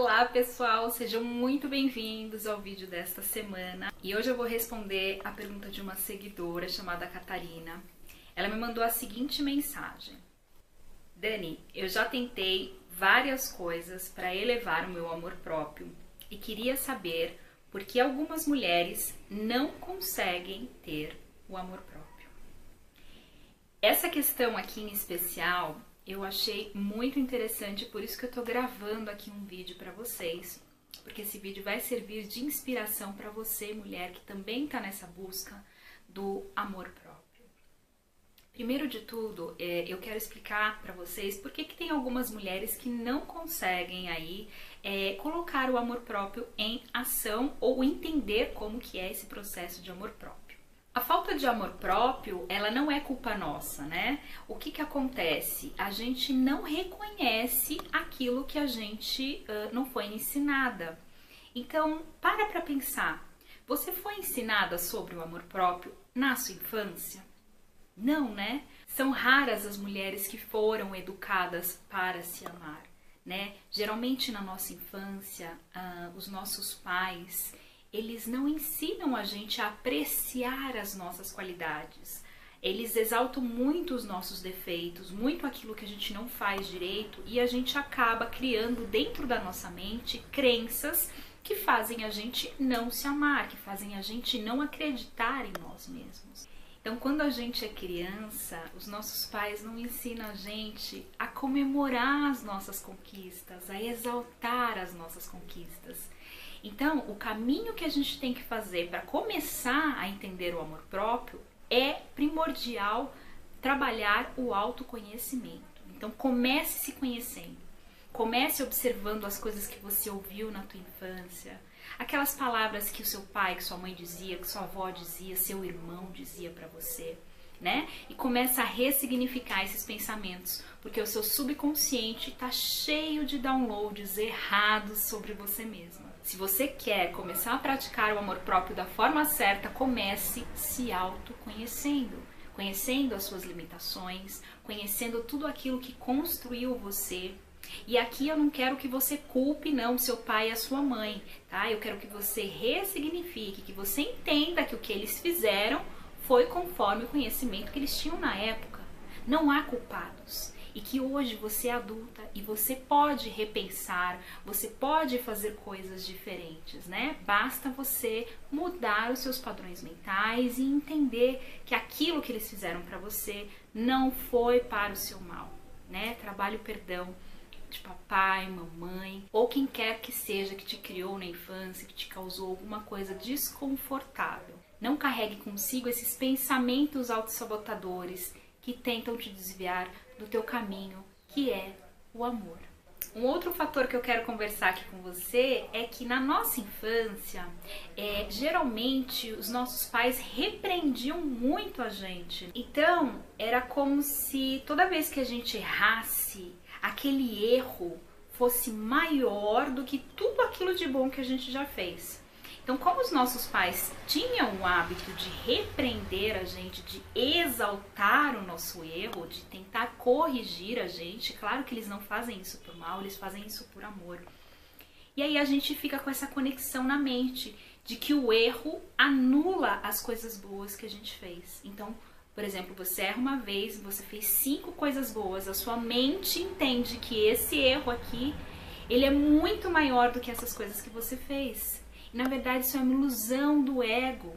Olá pessoal, sejam muito bem-vindos ao vídeo desta semana e hoje eu vou responder a pergunta de uma seguidora chamada Catarina. Ela me mandou a seguinte mensagem: Dani, eu já tentei várias coisas para elevar o meu amor próprio e queria saber por que algumas mulheres não conseguem ter o amor próprio. Essa questão aqui em especial eu achei muito interessante, por isso que eu tô gravando aqui um vídeo para vocês, porque esse vídeo vai servir de inspiração para você, mulher que também está nessa busca do amor próprio. Primeiro de tudo, é, eu quero explicar para vocês por que, que tem algumas mulheres que não conseguem aí é, colocar o amor próprio em ação ou entender como que é esse processo de amor próprio. A falta de amor próprio, ela não é culpa nossa, né? O que que acontece? A gente não reconhece aquilo que a gente uh, não foi ensinada. Então, para para pensar. Você foi ensinada sobre o amor próprio na sua infância? Não, né? São raras as mulheres que foram educadas para se amar, né? Geralmente na nossa infância, uh, os nossos pais eles não ensinam a gente a apreciar as nossas qualidades. Eles exaltam muito os nossos defeitos, muito aquilo que a gente não faz direito e a gente acaba criando dentro da nossa mente crenças que fazem a gente não se amar, que fazem a gente não acreditar em nós mesmos. Então, quando a gente é criança, os nossos pais não ensinam a gente a comemorar as nossas conquistas, a exaltar as nossas conquistas. Então, o caminho que a gente tem que fazer para começar a entender o amor próprio é primordial trabalhar o autoconhecimento. Então, comece se conhecendo. Comece observando as coisas que você ouviu na tua infância, aquelas palavras que o seu pai, que sua mãe dizia, que sua avó dizia, seu irmão dizia para você, né? E começa a ressignificar esses pensamentos, porque o seu subconsciente está cheio de downloads errados sobre você mesma. Se você quer começar a praticar o amor próprio da forma certa, comece se autoconhecendo, conhecendo as suas limitações, conhecendo tudo aquilo que construiu você. E aqui eu não quero que você culpe não seu pai e a sua mãe, tá? Eu quero que você ressignifique, que você entenda que o que eles fizeram foi conforme o conhecimento que eles tinham na época. Não há culpados e que hoje você é adulta e você pode repensar, você pode fazer coisas diferentes, né? Basta você mudar os seus padrões mentais e entender que aquilo que eles fizeram para você não foi para o seu mal, né? Trabalhe o perdão de papai, mamãe ou quem quer que seja que te criou na infância, que te causou alguma coisa desconfortável. Não carregue consigo esses pensamentos autossabotadores que tentam te desviar do teu caminho, que é o amor. Um outro fator que eu quero conversar aqui com você é que na nossa infância, é, geralmente os nossos pais repreendiam muito a gente. Então, era como se toda vez que a gente errasse, aquele erro fosse maior do que tudo aquilo de bom que a gente já fez. Então, como os nossos pais tinham o hábito de repreender a gente, de exaltar o nosso erro, de tentar corrigir a gente, claro que eles não fazem isso por mal, eles fazem isso por amor. E aí a gente fica com essa conexão na mente de que o erro anula as coisas boas que a gente fez. Então, por exemplo, você erra uma vez, você fez cinco coisas boas, a sua mente entende que esse erro aqui, ele é muito maior do que essas coisas que você fez. Na verdade, isso é uma ilusão do ego,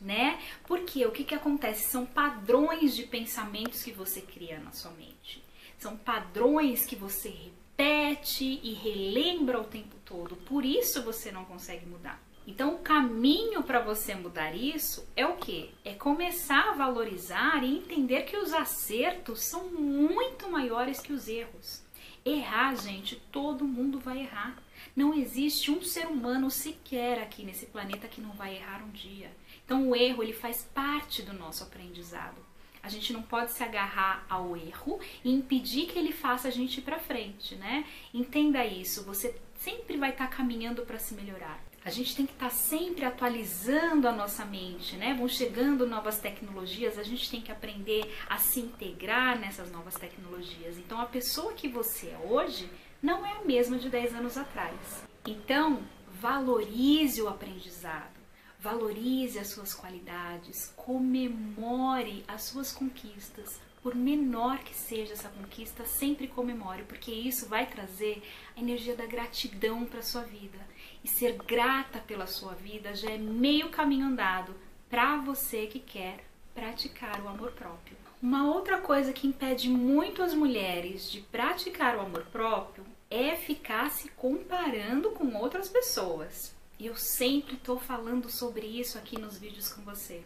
né? Porque o que, que acontece? São padrões de pensamentos que você cria na sua mente. São padrões que você repete e relembra o tempo todo. Por isso você não consegue mudar. Então, o caminho para você mudar isso é o que? É começar a valorizar e entender que os acertos são muito maiores que os erros. Errar, gente, todo mundo vai errar. Não existe um ser humano sequer aqui nesse planeta que não vai errar um dia. Então o erro ele faz parte do nosso aprendizado. A gente não pode se agarrar ao erro e impedir que ele faça a gente ir para frente, né? Entenda isso, você sempre vai estar tá caminhando para se melhorar. A gente tem que estar tá sempre atualizando a nossa mente, né? Vão chegando novas tecnologias, a gente tem que aprender a se integrar nessas novas tecnologias. Então, a pessoa que você é hoje não é a mesma de 10 anos atrás. Então, valorize o aprendizado, valorize as suas qualidades, comemore as suas conquistas, por menor que seja essa conquista, sempre comemore, porque isso vai trazer a energia da gratidão para sua vida. E ser grata pela sua vida já é meio caminho andado para você que quer praticar o amor próprio. Uma outra coisa que impede muito as mulheres de praticar o amor próprio é ficar se comparando com outras pessoas. E eu sempre estou falando sobre isso aqui nos vídeos com você.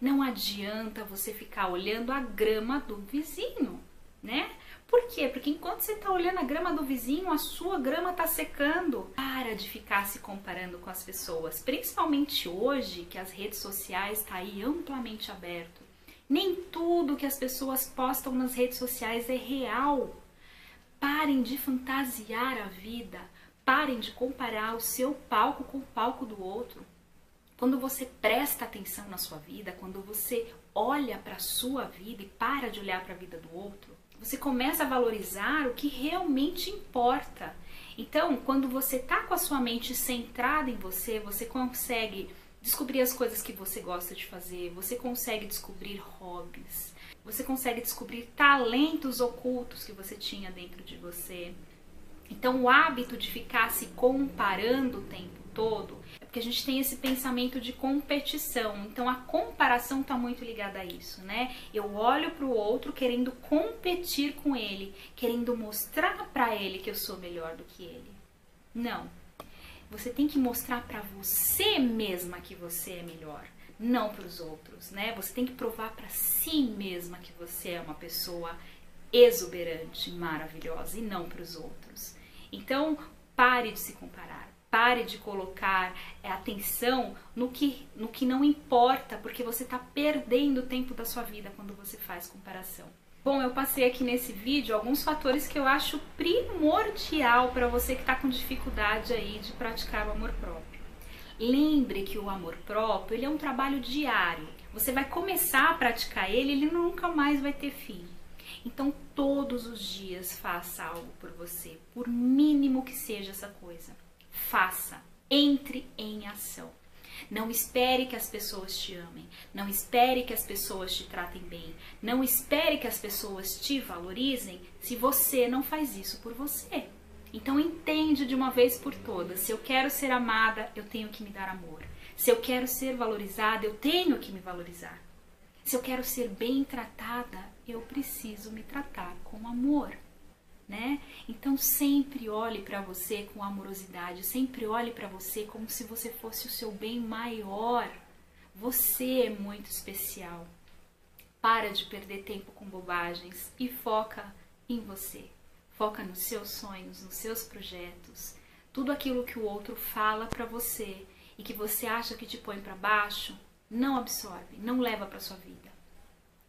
Não adianta você ficar olhando a grama do vizinho, né? Por quê? Porque enquanto você está olhando a grama do vizinho, a sua grama está secando. Para de ficar se comparando com as pessoas, principalmente hoje que as redes sociais estão tá aí amplamente aberto. Nem tudo que as pessoas postam nas redes sociais é real. Parem de fantasiar a vida. Parem de comparar o seu palco com o palco do outro. Quando você presta atenção na sua vida, quando você olha para a sua vida e para de olhar para a vida do outro, você começa a valorizar o que realmente importa. Então, quando você está com a sua mente centrada em você, você consegue descobrir as coisas que você gosta de fazer, você consegue descobrir hobbies, você consegue descobrir talentos ocultos que você tinha dentro de você. Então, o hábito de ficar se comparando o tempo todo é porque a gente tem esse pensamento de competição. Então, a comparação está muito ligada a isso, né? Eu olho para o outro querendo competir com ele, querendo mostrar para ele que eu sou melhor do que ele. Não. Você tem que mostrar para você mesma que você é melhor não para os outros, né? Você tem que provar para si mesma que você é uma pessoa exuberante, maravilhosa e não para os outros. Então, pare de se comparar. Pare de colocar é, atenção no que, no que não importa, porque você está perdendo o tempo da sua vida quando você faz comparação. Bom, eu passei aqui nesse vídeo alguns fatores que eu acho primordial para você que está com dificuldade aí de praticar o amor próprio. Lembre que o amor próprio ele é um trabalho diário. Você vai começar a praticar ele, ele nunca mais vai ter fim. Então, todos os dias faça algo por você, por mínimo que seja essa coisa. Faça, entre em ação. Não espere que as pessoas te amem. Não espere que as pessoas te tratem bem. Não espere que as pessoas te valorizem se você não faz isso por você. Então entende de uma vez por todas. Se eu quero ser amada, eu tenho que me dar amor. Se eu quero ser valorizada, eu tenho que me valorizar. Se eu quero ser bem tratada, eu preciso me tratar com amor, né? Então sempre olhe para você com amorosidade, sempre olhe para você como se você fosse o seu bem maior. Você é muito especial. Para de perder tempo com bobagens e foca em você. Foca nos seus sonhos, nos seus projetos. Tudo aquilo que o outro fala para você e que você acha que te põe para baixo, não absorve, não leva para sua vida,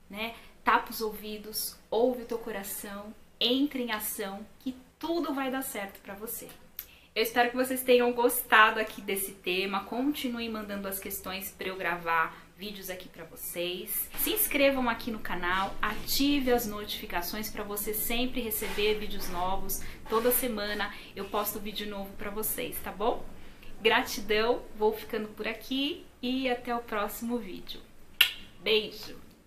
né? Tapa os ouvidos, ouve o teu coração, entre em ação, que tudo vai dar certo para você. Eu espero que vocês tenham gostado aqui desse tema. Continuem mandando as questões para eu gravar vídeos aqui para vocês. Se inscrevam aqui no canal, ative as notificações para você sempre receber vídeos novos. Toda semana eu posto vídeo novo para vocês, tá bom? Gratidão, vou ficando por aqui e até o próximo vídeo. Beijo!